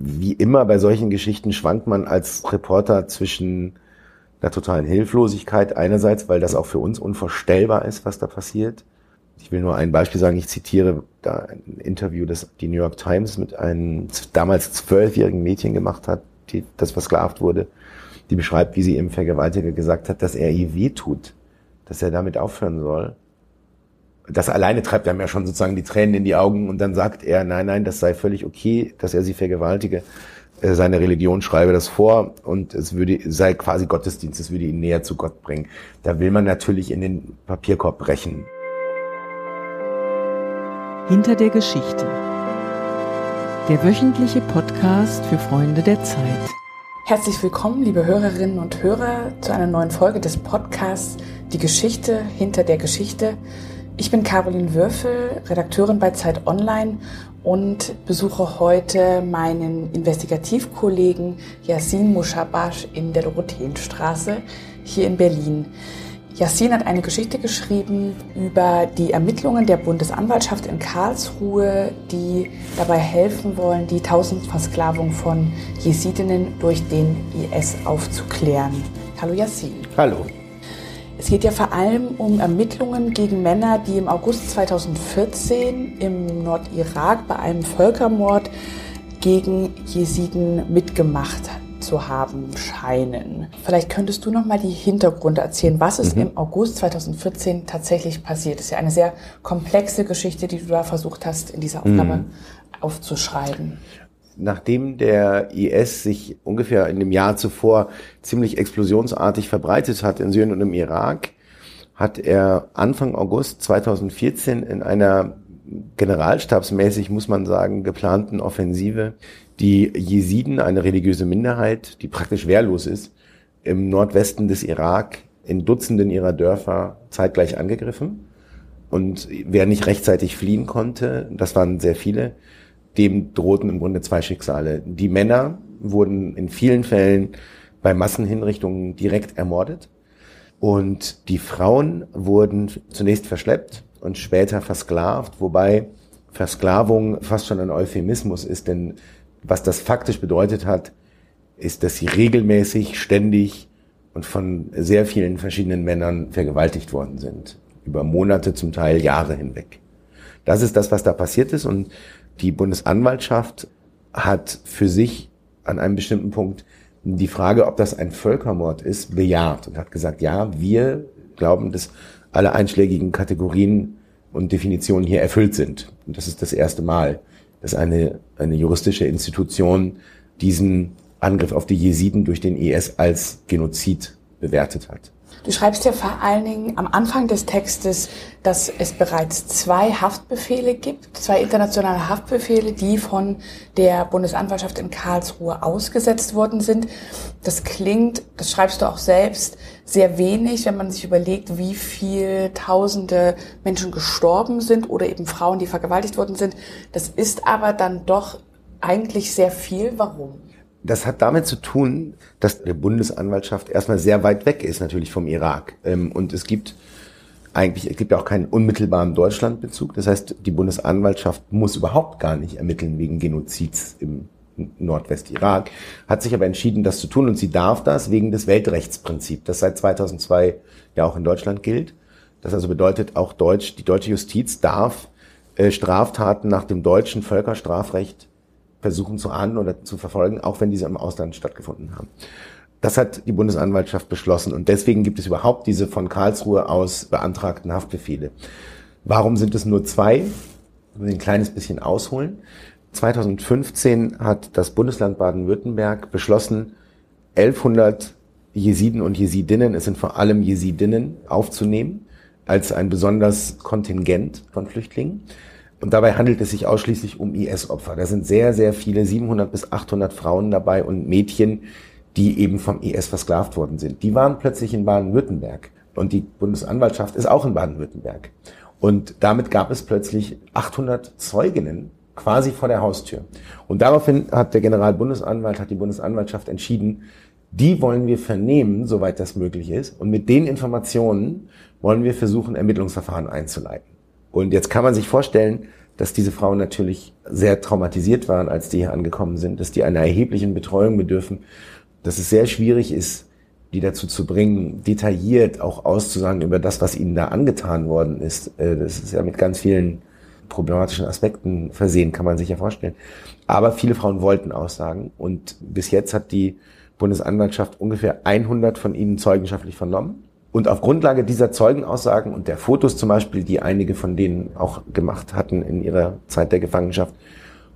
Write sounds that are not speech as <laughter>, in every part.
wie immer bei solchen Geschichten schwankt man als Reporter zwischen der totalen Hilflosigkeit einerseits, weil das auch für uns unvorstellbar ist, was da passiert. Ich will nur ein Beispiel sagen, ich zitiere da ein Interview, das die New York Times mit einem damals zwölfjährigen Mädchen gemacht hat, die, das versklavt wurde, die beschreibt, wie sie ihrem Vergewaltiger gesagt hat, dass er ihr weh tut, dass er damit aufhören soll. Das alleine treibt einem ja schon sozusagen die Tränen in die Augen und dann sagt er, nein, nein, das sei völlig okay, dass er sie vergewaltige. Äh, seine Religion schreibe das vor und es würde, sei quasi Gottesdienst, es würde ihn näher zu Gott bringen. Da will man natürlich in den Papierkorb brechen. Hinter der Geschichte. Der wöchentliche Podcast für Freunde der Zeit. Herzlich willkommen, liebe Hörerinnen und Hörer, zu einer neuen Folge des Podcasts Die Geschichte hinter der Geschichte. Ich bin Caroline Würfel, Redakteurin bei Zeit Online und besuche heute meinen Investigativkollegen Yassin Mushabash in der Dorotheenstraße hier in Berlin. Yassin hat eine Geschichte geschrieben über die Ermittlungen der Bundesanwaltschaft in Karlsruhe, die dabei helfen wollen, die Tausendversklavung von Jesidinnen durch den IS aufzuklären. Hallo Yassin. Hallo. Es geht ja vor allem um Ermittlungen gegen Männer, die im August 2014 im Nordirak bei einem Völkermord gegen Jesiden mitgemacht zu haben scheinen. Vielleicht könntest du noch mal die Hintergründe erzählen, was ist mhm. im August 2014 tatsächlich passiert. Das ist ja eine sehr komplexe Geschichte, die du da versucht hast, in dieser Aufnahme mhm. aufzuschreiben nachdem der IS sich ungefähr in dem Jahr zuvor ziemlich explosionsartig verbreitet hat in Syrien und im Irak, hat er Anfang August 2014 in einer generalstabsmäßig, muss man sagen, geplanten Offensive die Jesiden, eine religiöse Minderheit, die praktisch wehrlos ist, im Nordwesten des Irak in Dutzenden ihrer Dörfer zeitgleich angegriffen. Und wer nicht rechtzeitig fliehen konnte, das waren sehr viele, dem drohten im Grunde zwei Schicksale. Die Männer wurden in vielen Fällen bei Massenhinrichtungen direkt ermordet und die Frauen wurden zunächst verschleppt und später versklavt, wobei Versklavung fast schon ein Euphemismus ist, denn was das faktisch bedeutet hat, ist, dass sie regelmäßig, ständig und von sehr vielen verschiedenen Männern vergewaltigt worden sind. Über Monate, zum Teil Jahre hinweg. Das ist das, was da passiert ist und die Bundesanwaltschaft hat für sich an einem bestimmten Punkt die Frage, ob das ein Völkermord ist, bejaht und hat gesagt, ja, wir glauben, dass alle einschlägigen Kategorien und Definitionen hier erfüllt sind. Und das ist das erste Mal, dass eine, eine juristische Institution diesen Angriff auf die Jesiden durch den IS als Genozid bewertet hat. Du schreibst ja vor allen Dingen am Anfang des Textes, dass es bereits zwei Haftbefehle gibt, zwei internationale Haftbefehle, die von der Bundesanwaltschaft in Karlsruhe ausgesetzt worden sind. Das klingt, das schreibst du auch selbst, sehr wenig, wenn man sich überlegt, wie viel tausende Menschen gestorben sind oder eben Frauen, die vergewaltigt worden sind. Das ist aber dann doch eigentlich sehr viel. Warum? Das hat damit zu tun, dass die Bundesanwaltschaft erstmal sehr weit weg ist natürlich vom Irak. Ähm, und es gibt eigentlich, es gibt ja auch keinen unmittelbaren Deutschlandbezug. Das heißt, die Bundesanwaltschaft muss überhaupt gar nicht ermitteln wegen Genozids im Nordwestirak, hat sich aber entschieden, das zu tun und sie darf das wegen des Weltrechtsprinzips, das seit 2002 ja auch in Deutschland gilt. Das also bedeutet, auch Deutsch, die deutsche Justiz darf äh, Straftaten nach dem deutschen Völkerstrafrecht versuchen zu ahnden oder zu verfolgen, auch wenn diese im Ausland stattgefunden haben. Das hat die Bundesanwaltschaft beschlossen und deswegen gibt es überhaupt diese von Karlsruhe aus beantragten Haftbefehle. Warum sind es nur zwei? Ich will ein kleines bisschen ausholen. 2015 hat das Bundesland Baden-Württemberg beschlossen, 1100 Jesiden und Jesidinnen, es sind vor allem Jesidinnen, aufzunehmen als ein besonders Kontingent von Flüchtlingen. Und dabei handelt es sich ausschließlich um IS-Opfer. Da sind sehr, sehr viele, 700 bis 800 Frauen dabei und Mädchen, die eben vom IS versklavt worden sind. Die waren plötzlich in Baden-Württemberg. Und die Bundesanwaltschaft ist auch in Baden-Württemberg. Und damit gab es plötzlich 800 Zeuginnen quasi vor der Haustür. Und daraufhin hat der Generalbundesanwalt, hat die Bundesanwaltschaft entschieden, die wollen wir vernehmen, soweit das möglich ist. Und mit den Informationen wollen wir versuchen, Ermittlungsverfahren einzuleiten. Und jetzt kann man sich vorstellen, dass diese Frauen natürlich sehr traumatisiert waren, als die hier angekommen sind, dass die einer erheblichen Betreuung bedürfen, dass es sehr schwierig ist, die dazu zu bringen, detailliert auch auszusagen über das, was ihnen da angetan worden ist. Äh, das ist ja mit ganz vielen problematischen Aspekten versehen, kann man sich ja vorstellen. Aber viele Frauen wollten aussagen und bis jetzt hat die Bundesanwaltschaft ungefähr 100 von ihnen zeugenschaftlich vernommen. Und auf Grundlage dieser Zeugenaussagen und der Fotos zum Beispiel, die einige von denen auch gemacht hatten in ihrer Zeit der Gefangenschaft,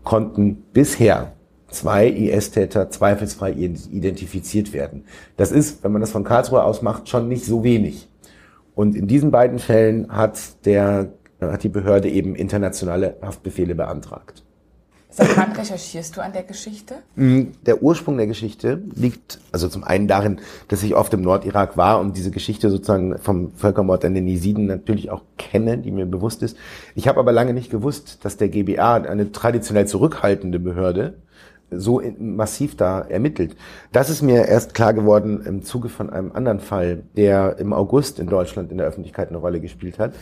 konnten bisher zwei IS-Täter zweifelsfrei identifiziert werden. Das ist, wenn man das von Karlsruhe aus macht, schon nicht so wenig. Und in diesen beiden Fällen hat der, hat die Behörde eben internationale Haftbefehle beantragt. Seit wann recherchierst du an der Geschichte? Mm, der Ursprung der Geschichte liegt also zum einen darin, dass ich oft im Nordirak war und diese Geschichte sozusagen vom Völkermord an den Jesiden natürlich auch kenne, die mir bewusst ist. Ich habe aber lange nicht gewusst, dass der GBA, eine traditionell zurückhaltende Behörde, so massiv da ermittelt. Das ist mir erst klar geworden im Zuge von einem anderen Fall, der im August in Deutschland in der Öffentlichkeit eine Rolle gespielt hat,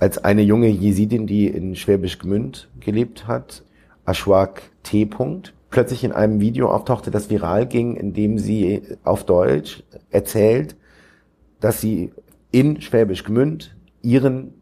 als eine junge Jesidin, die in Schwäbisch Gmünd gelebt hat, Ashwak T. plötzlich in einem Video auftauchte, das viral ging, in dem sie auf Deutsch erzählt, dass sie in Schwäbisch Gmünd ihren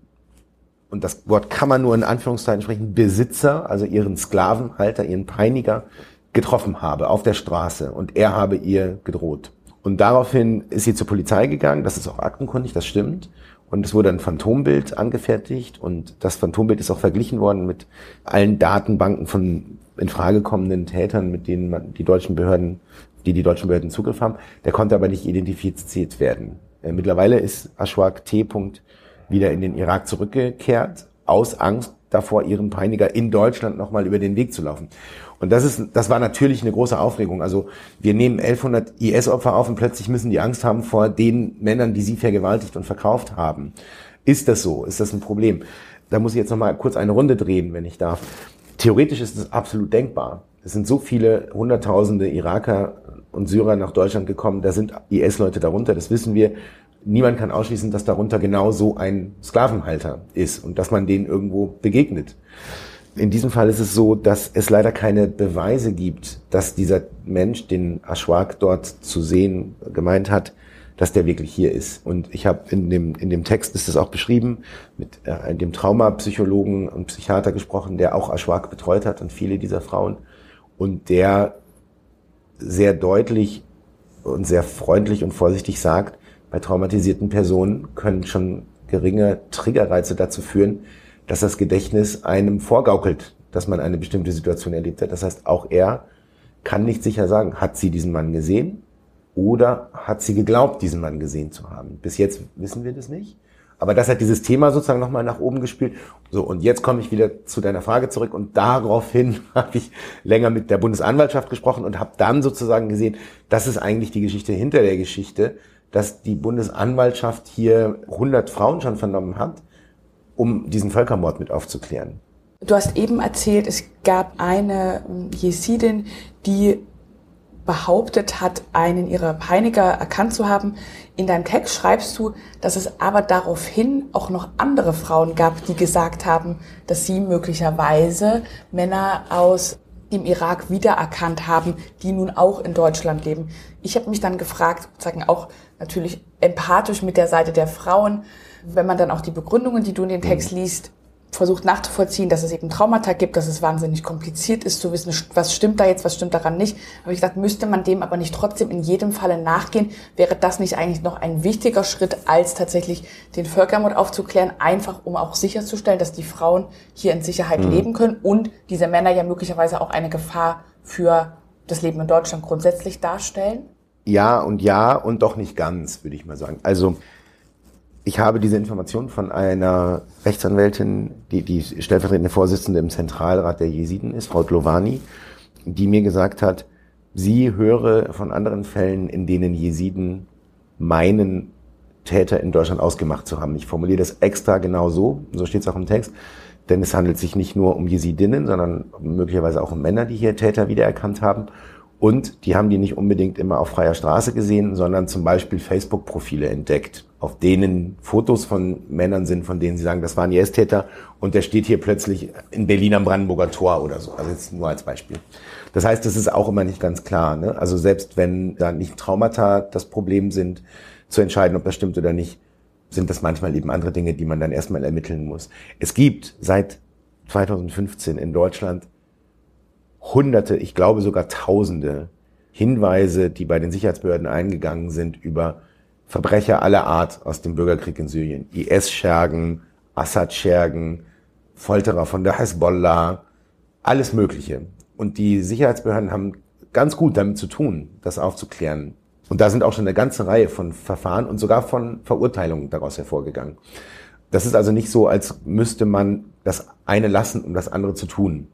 und das Wort kann man nur in Anführungszeichen sprechen, Besitzer, also ihren Sklavenhalter, ihren Peiniger, getroffen habe auf der Straße und er habe ihr gedroht. Und daraufhin ist sie zur Polizei gegangen, das ist auch aktenkundig, das stimmt. Und es wurde ein Phantombild angefertigt und das Phantombild ist auch verglichen worden mit allen Datenbanken von in Frage kommenden Tätern, mit denen man die deutschen Behörden, die die deutschen Behörden Zugriff haben. Der konnte aber nicht identifiziert werden. Äh, mittlerweile ist Ashwak T. wieder in den Irak zurückgekehrt, aus Angst davor, ihren Peiniger in Deutschland nochmal über den Weg zu laufen. Und das ist, das war natürlich eine große Aufregung. Also wir nehmen 1100 IS-Opfer auf und plötzlich müssen die Angst haben vor den Männern, die sie vergewaltigt und verkauft haben. Ist das so? Ist das ein Problem? Da muss ich jetzt nochmal kurz eine Runde drehen, wenn ich darf. Theoretisch ist es absolut denkbar. Es sind so viele Hunderttausende Iraker und Syrer nach Deutschland gekommen. Da sind IS-Leute darunter, das wissen wir. Niemand kann ausschließen, dass darunter genau so ein Sklavenhalter ist und dass man denen irgendwo begegnet. In diesem Fall ist es so, dass es leider keine Beweise gibt, dass dieser Mensch, den Ashwak dort zu sehen gemeint hat, dass der wirklich hier ist. Und ich habe in dem, in dem Text ist es auch beschrieben, mit äh, dem Traumapsychologen und Psychiater gesprochen, der auch Ashwak betreut hat und viele dieser Frauen. Und der sehr deutlich und sehr freundlich und vorsichtig sagt, bei traumatisierten Personen können schon geringe Triggerreize dazu führen, dass das Gedächtnis einem vorgaukelt, dass man eine bestimmte Situation erlebt hat. Das heißt, auch er kann nicht sicher sagen, hat sie diesen Mann gesehen oder hat sie geglaubt, diesen Mann gesehen zu haben. Bis jetzt wissen wir das nicht. Aber das hat dieses Thema sozusagen nochmal nach oben gespielt. So, und jetzt komme ich wieder zu deiner Frage zurück und daraufhin <laughs> habe ich länger mit der Bundesanwaltschaft gesprochen und habe dann sozusagen gesehen, das ist eigentlich die Geschichte hinter der Geschichte, dass die Bundesanwaltschaft hier 100 Frauen schon vernommen hat um diesen Völkermord mit aufzuklären. Du hast eben erzählt, es gab eine Jesidin, die behauptet hat, einen ihrer Peiniger erkannt zu haben. In deinem Text schreibst du, dass es aber daraufhin auch noch andere Frauen gab, die gesagt haben, dass sie möglicherweise Männer aus dem Irak wiedererkannt haben, die nun auch in Deutschland leben. Ich habe mich dann gefragt, sozusagen auch natürlich empathisch mit der Seite der Frauen, wenn man dann auch die Begründungen, die du in den Text mhm. liest, versucht nachzuvollziehen, dass es eben Traumata gibt, dass es wahnsinnig kompliziert ist zu wissen, was stimmt da jetzt, was stimmt daran nicht. Aber ich gesagt, müsste man dem aber nicht trotzdem in jedem Falle nachgehen, wäre das nicht eigentlich noch ein wichtiger Schritt, als tatsächlich den Völkermord aufzuklären, einfach um auch sicherzustellen, dass die Frauen hier in Sicherheit mhm. leben können und diese Männer ja möglicherweise auch eine Gefahr für das Leben in Deutschland grundsätzlich darstellen? Ja und ja und doch nicht ganz, würde ich mal sagen. Also ich habe diese Information von einer Rechtsanwältin, die die stellvertretende Vorsitzende im Zentralrat der Jesiden ist, Frau Dlovani, die mir gesagt hat, sie höre von anderen Fällen, in denen Jesiden meinen, Täter in Deutschland ausgemacht zu haben. Ich formuliere das extra genau so, so steht es auch im Text, denn es handelt sich nicht nur um Jesidinnen, sondern möglicherweise auch um Männer, die hier Täter wiedererkannt haben. Und die haben die nicht unbedingt immer auf freier Straße gesehen, sondern zum Beispiel Facebook-Profile entdeckt, auf denen Fotos von Männern sind, von denen sie sagen, das waren IS-Täter und der steht hier plötzlich in Berlin am Brandenburger Tor oder so. Also jetzt nur als Beispiel. Das heißt, das ist auch immer nicht ganz klar. Ne? Also selbst wenn da nicht Traumata das Problem sind, zu entscheiden, ob das stimmt oder nicht, sind das manchmal eben andere Dinge, die man dann erstmal ermitteln muss. Es gibt seit 2015 in Deutschland hunderte, ich glaube sogar tausende Hinweise, die bei den Sicherheitsbehörden eingegangen sind über Verbrecher aller Art aus dem Bürgerkrieg in Syrien. IS-Schergen, Assad-Schergen, Folterer von der Hezbollah, alles Mögliche. Und die Sicherheitsbehörden haben ganz gut damit zu tun, das aufzuklären. Und da sind auch schon eine ganze Reihe von Verfahren und sogar von Verurteilungen daraus hervorgegangen. Das ist also nicht so, als müsste man das eine lassen, um das andere zu tun.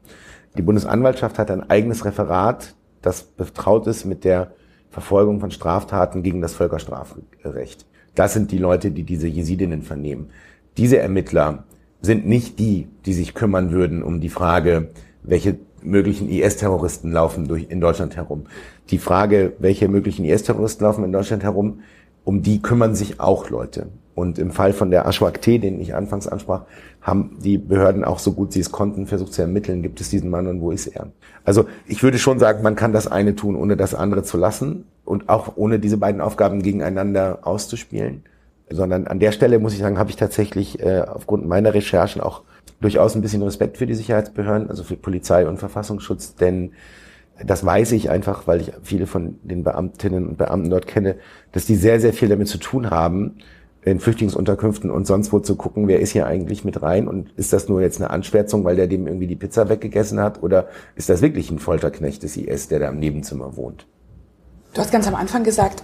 Die Bundesanwaltschaft hat ein eigenes Referat, das betraut ist mit der Verfolgung von Straftaten gegen das Völkerstrafrecht. Das sind die Leute, die diese Jesidinnen vernehmen. Diese Ermittler sind nicht die, die sich kümmern würden um die Frage, welche möglichen IS-Terroristen laufen durch, in Deutschland herum. Die Frage, welche möglichen IS-Terroristen laufen in Deutschland herum, um die kümmern sich auch Leute. Und im Fall von der Ashwak T, den ich anfangs ansprach, haben die Behörden auch so gut sie es konnten versucht zu ermitteln, gibt es diesen Mann und wo ist er? Also ich würde schon sagen, man kann das eine tun, ohne das andere zu lassen und auch ohne diese beiden Aufgaben gegeneinander auszuspielen. Sondern an der Stelle muss ich sagen, habe ich tatsächlich äh, aufgrund meiner Recherchen auch durchaus ein bisschen Respekt für die Sicherheitsbehörden, also für Polizei und Verfassungsschutz, denn das weiß ich einfach, weil ich viele von den Beamtinnen und Beamten dort kenne, dass die sehr, sehr viel damit zu tun haben, in Flüchtlingsunterkünften und sonst wo zu gucken, wer ist hier eigentlich mit rein und ist das nur jetzt eine Anschwärzung, weil der dem irgendwie die Pizza weggegessen hat oder ist das wirklich ein Folterknecht des IS, der da im Nebenzimmer wohnt? Du hast ganz am Anfang gesagt,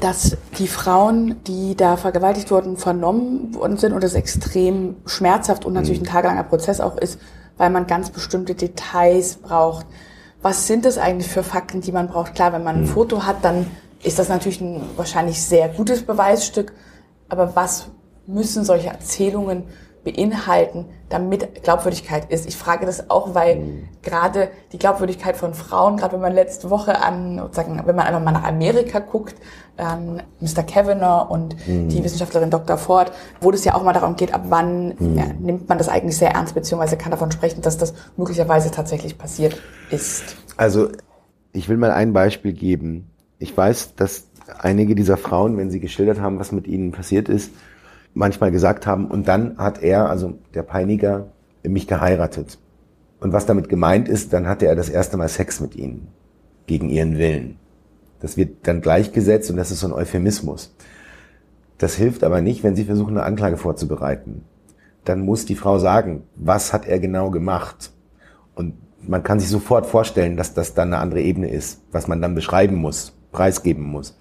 dass die Frauen, die da vergewaltigt wurden, vernommen worden sind und es extrem schmerzhaft und natürlich mhm. ein tagelanger Prozess auch ist, weil man ganz bestimmte Details braucht. Was sind es eigentlich für Fakten, die man braucht? Klar, wenn man ein mhm. Foto hat, dann ist das natürlich ein wahrscheinlich sehr gutes Beweisstück. Aber was müssen solche Erzählungen beinhalten, damit Glaubwürdigkeit ist? Ich frage das auch, weil mhm. gerade die Glaubwürdigkeit von Frauen, gerade wenn man letzte Woche an, sagen, wenn man einfach mal nach Amerika guckt, ähm, Mr. Kavanagh und mhm. die Wissenschaftlerin Dr. Ford, wo es ja auch mal darum geht, ab wann mhm. ja, nimmt man das eigentlich sehr ernst, beziehungsweise kann davon sprechen, dass das möglicherweise tatsächlich passiert ist. Also ich will mal ein Beispiel geben. Ich weiß, dass einige dieser Frauen, wenn sie geschildert haben, was mit ihnen passiert ist, manchmal gesagt haben, und dann hat er, also der Peiniger, mich geheiratet. Und was damit gemeint ist, dann hatte er das erste Mal Sex mit ihnen, gegen ihren Willen. Das wird dann gleichgesetzt und das ist so ein Euphemismus. Das hilft aber nicht, wenn Sie versuchen, eine Anklage vorzubereiten. Dann muss die Frau sagen, was hat er genau gemacht? Und man kann sich sofort vorstellen, dass das dann eine andere Ebene ist, was man dann beschreiben muss, preisgeben muss.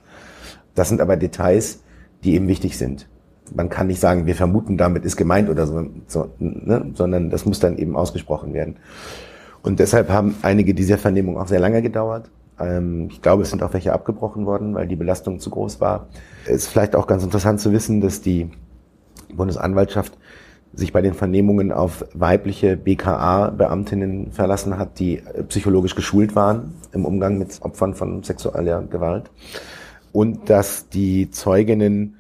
Das sind aber Details, die eben wichtig sind. Man kann nicht sagen, wir vermuten, damit ist gemeint oder so, so ne? sondern das muss dann eben ausgesprochen werden. Und deshalb haben einige dieser Vernehmungen auch sehr lange gedauert. Ähm, ich glaube, es sind auch welche abgebrochen worden, weil die Belastung zu groß war. Es ist vielleicht auch ganz interessant zu wissen, dass die Bundesanwaltschaft sich bei den Vernehmungen auf weibliche BKA-Beamtinnen verlassen hat, die psychologisch geschult waren im Umgang mit Opfern von sexueller Gewalt und dass die Zeuginnen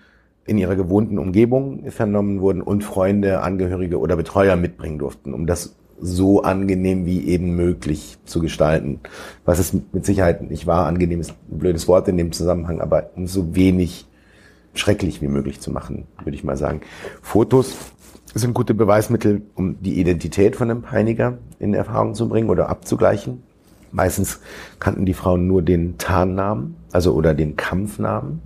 in ihrer gewohnten Umgebung vernommen wurden und Freunde, Angehörige oder Betreuer mitbringen durften, um das so angenehm wie eben möglich zu gestalten. Was es mit Sicherheit nicht war, angenehm ist ein blödes Wort in dem Zusammenhang, aber um so wenig schrecklich wie möglich zu machen, würde ich mal sagen. Fotos sind gute Beweismittel, um die Identität von einem Peiniger in Erfahrung zu bringen oder abzugleichen. Meistens kannten die Frauen nur den Tarnnamen, also oder den Kampfnamen.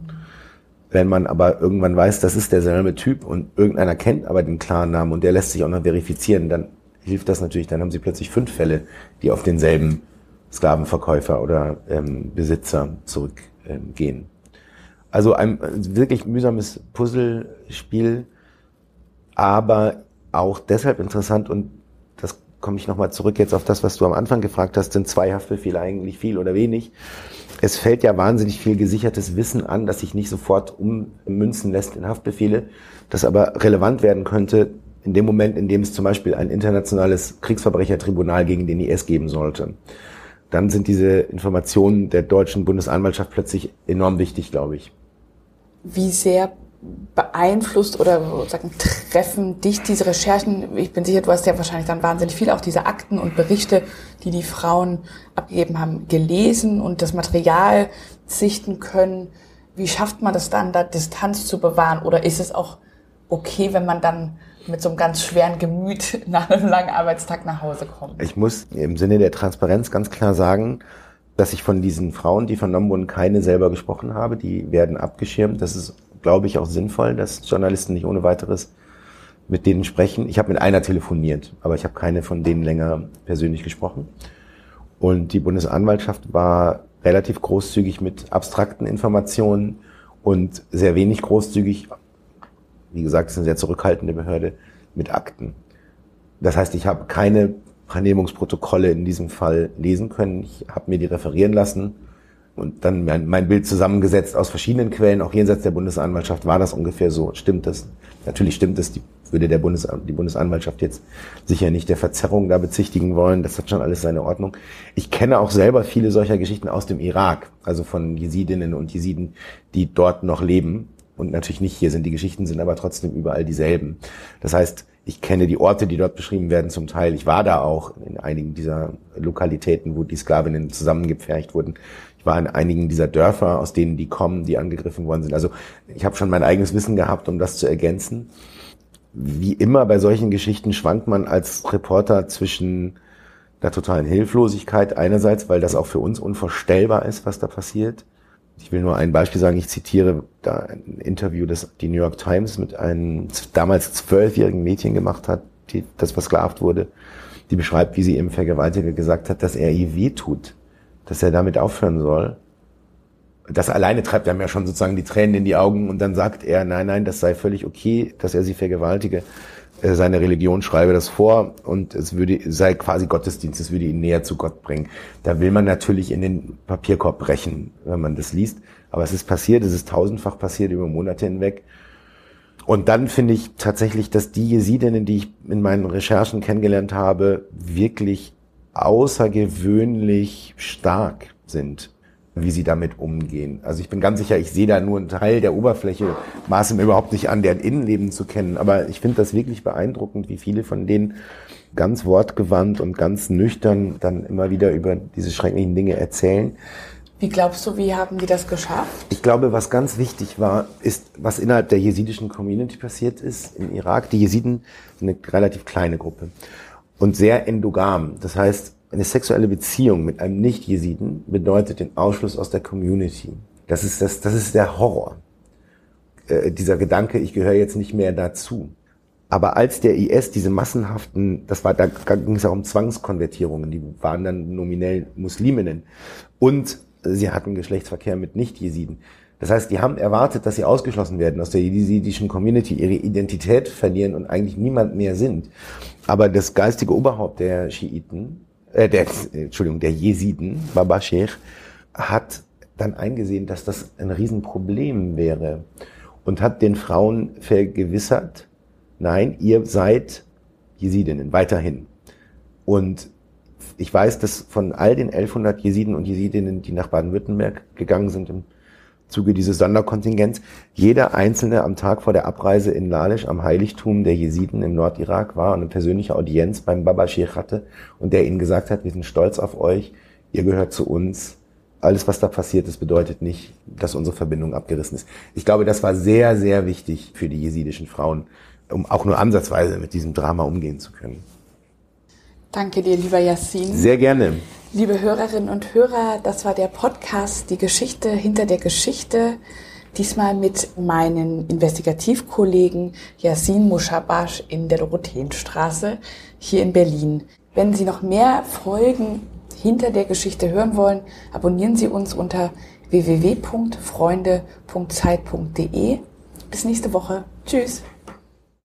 Wenn man aber irgendwann weiß, das ist derselbe Typ und irgendeiner kennt aber den klaren Namen und der lässt sich auch noch verifizieren, dann hilft das natürlich. Dann haben sie plötzlich fünf Fälle, die auf denselben Sklavenverkäufer oder ähm, Besitzer zurückgehen. Ähm, also ein wirklich mühsames Puzzlespiel, aber auch deshalb interessant und komme ich nochmal zurück jetzt auf das, was du am Anfang gefragt hast, sind zwei Haftbefehle eigentlich viel oder wenig? Es fällt ja wahnsinnig viel gesichertes Wissen an, das sich nicht sofort ummünzen lässt in Haftbefehle, das aber relevant werden könnte in dem Moment, in dem es zum Beispiel ein internationales Kriegsverbrechertribunal gegen den IS geben sollte. dann sind diese Informationen der deutschen Bundesanwaltschaft plötzlich enorm wichtig, glaube ich. Wie sehr beeinflusst oder sagen, treffen dich diese Recherchen? Ich bin sicher, du hast ja wahrscheinlich dann wahnsinnig viel auch diese Akten und Berichte, die die Frauen abgegeben haben, gelesen und das Material sichten können. Wie schafft man das dann, da Distanz zu bewahren? Oder ist es auch okay, wenn man dann mit so einem ganz schweren Gemüt <laughs> nach einem langen Arbeitstag nach Hause kommt? Ich muss im Sinne der Transparenz ganz klar sagen, dass ich von diesen Frauen, die vernommen wurden, keine selber gesprochen habe. Die werden abgeschirmt. Das ist, glaube ich, auch sinnvoll, dass Journalisten nicht ohne weiteres mit denen sprechen. Ich habe mit einer telefoniert, aber ich habe keine von denen länger persönlich gesprochen. Und die Bundesanwaltschaft war relativ großzügig mit abstrakten Informationen und sehr wenig großzügig, wie gesagt, es ist eine sehr zurückhaltende Behörde, mit Akten. Das heißt, ich habe keine Vernehmungsprotokolle in diesem Fall lesen können. Ich habe mir die referieren lassen und dann mein, mein, Bild zusammengesetzt aus verschiedenen Quellen, auch jenseits der Bundesanwaltschaft war das ungefähr so. Stimmt das? Natürlich stimmt es. Die würde der Bundes, die Bundesanwaltschaft jetzt sicher nicht der Verzerrung da bezichtigen wollen. Das hat schon alles seine Ordnung. Ich kenne auch selber viele solcher Geschichten aus dem Irak, also von Jesidinnen und Jesiden, die dort noch leben und natürlich nicht hier sind. Die Geschichten sind aber trotzdem überall dieselben. Das heißt, ich kenne die Orte, die dort beschrieben werden zum Teil. Ich war da auch in einigen dieser Lokalitäten, wo die Sklavinnen zusammengepfercht wurden. War in einigen dieser Dörfer, aus denen die kommen, die angegriffen worden sind. Also ich habe schon mein eigenes Wissen gehabt, um das zu ergänzen. Wie immer bei solchen Geschichten schwankt man als Reporter zwischen der totalen Hilflosigkeit einerseits, weil das auch für uns unvorstellbar ist, was da passiert ich will nur ein Beispiel sagen, ich zitiere da ein Interview, das die New York Times mit einem damals zwölfjährigen Mädchen gemacht hat, die, das versklavt wurde, die beschreibt, wie sie ihrem Vergewaltiger gesagt hat, dass er ihr wehtut, dass er damit aufhören soll. Das alleine treibt einem ja schon sozusagen die Tränen in die Augen und dann sagt er, nein, nein, das sei völlig okay, dass er sie vergewaltige. Äh, seine Religion schreibe das vor und es würde sei quasi Gottesdienst, es würde ihn näher zu Gott bringen. Da will man natürlich in den Papierkorb brechen, wenn man das liest. Aber es ist passiert, es ist tausendfach passiert über Monate hinweg. Und dann finde ich tatsächlich, dass die Jesidinnen, die ich in meinen Recherchen kennengelernt habe, wirklich außergewöhnlich stark sind wie sie damit umgehen. Also ich bin ganz sicher, ich sehe da nur einen Teil der Oberfläche, maße mir überhaupt nicht an, deren Innenleben zu kennen. Aber ich finde das wirklich beeindruckend, wie viele von denen ganz wortgewandt und ganz nüchtern dann immer wieder über diese schrecklichen Dinge erzählen. Wie glaubst du, wie haben die das geschafft? Ich glaube, was ganz wichtig war, ist, was innerhalb der jesidischen Community passiert ist im Irak. Die Jesiden sind eine relativ kleine Gruppe und sehr endogam. Das heißt, eine sexuelle Beziehung mit einem Nicht-Jesiden bedeutet den Ausschluss aus der Community. Das ist, das, das ist der Horror. Äh, dieser Gedanke, ich gehöre jetzt nicht mehr dazu. Aber als der IS diese massenhaften, das war, da ging es auch um Zwangskonvertierungen, die waren dann nominell Musliminnen und sie hatten Geschlechtsverkehr mit Nicht-Jesiden. Das heißt, die haben erwartet, dass sie ausgeschlossen werden aus der jesidischen Community, ihre Identität verlieren und eigentlich niemand mehr sind. Aber das geistige Oberhaupt der Schiiten äh, der, Entschuldigung, der Jesiden, Baba Sheikh, hat dann eingesehen, dass das ein Riesenproblem wäre und hat den Frauen vergewissert, nein, ihr seid Jesidinnen, weiterhin. Und ich weiß, dass von all den 1100 Jesiden und Jesidinnen, die nach Baden-Württemberg gegangen sind im Zuge dieses Sonderkontingents jeder Einzelne am Tag vor der Abreise in Lalisch am Heiligtum der Jesiden im Nordirak war und eine persönliche Audienz beim Baba Sheikh hatte und der ihnen gesagt hat, wir sind stolz auf euch, ihr gehört zu uns. Alles, was da passiert ist, bedeutet nicht, dass unsere Verbindung abgerissen ist. Ich glaube, das war sehr, sehr wichtig für die jesidischen Frauen, um auch nur ansatzweise mit diesem Drama umgehen zu können. Danke dir, lieber Yassin. Sehr gerne. Liebe Hörerinnen und Hörer, das war der Podcast Die Geschichte hinter der Geschichte. Diesmal mit meinen Investigativkollegen Yassin Mushabash in der Dorotheenstraße hier in Berlin. Wenn Sie noch mehr Folgen hinter der Geschichte hören wollen, abonnieren Sie uns unter www.freunde.zeit.de. Bis nächste Woche. Tschüss.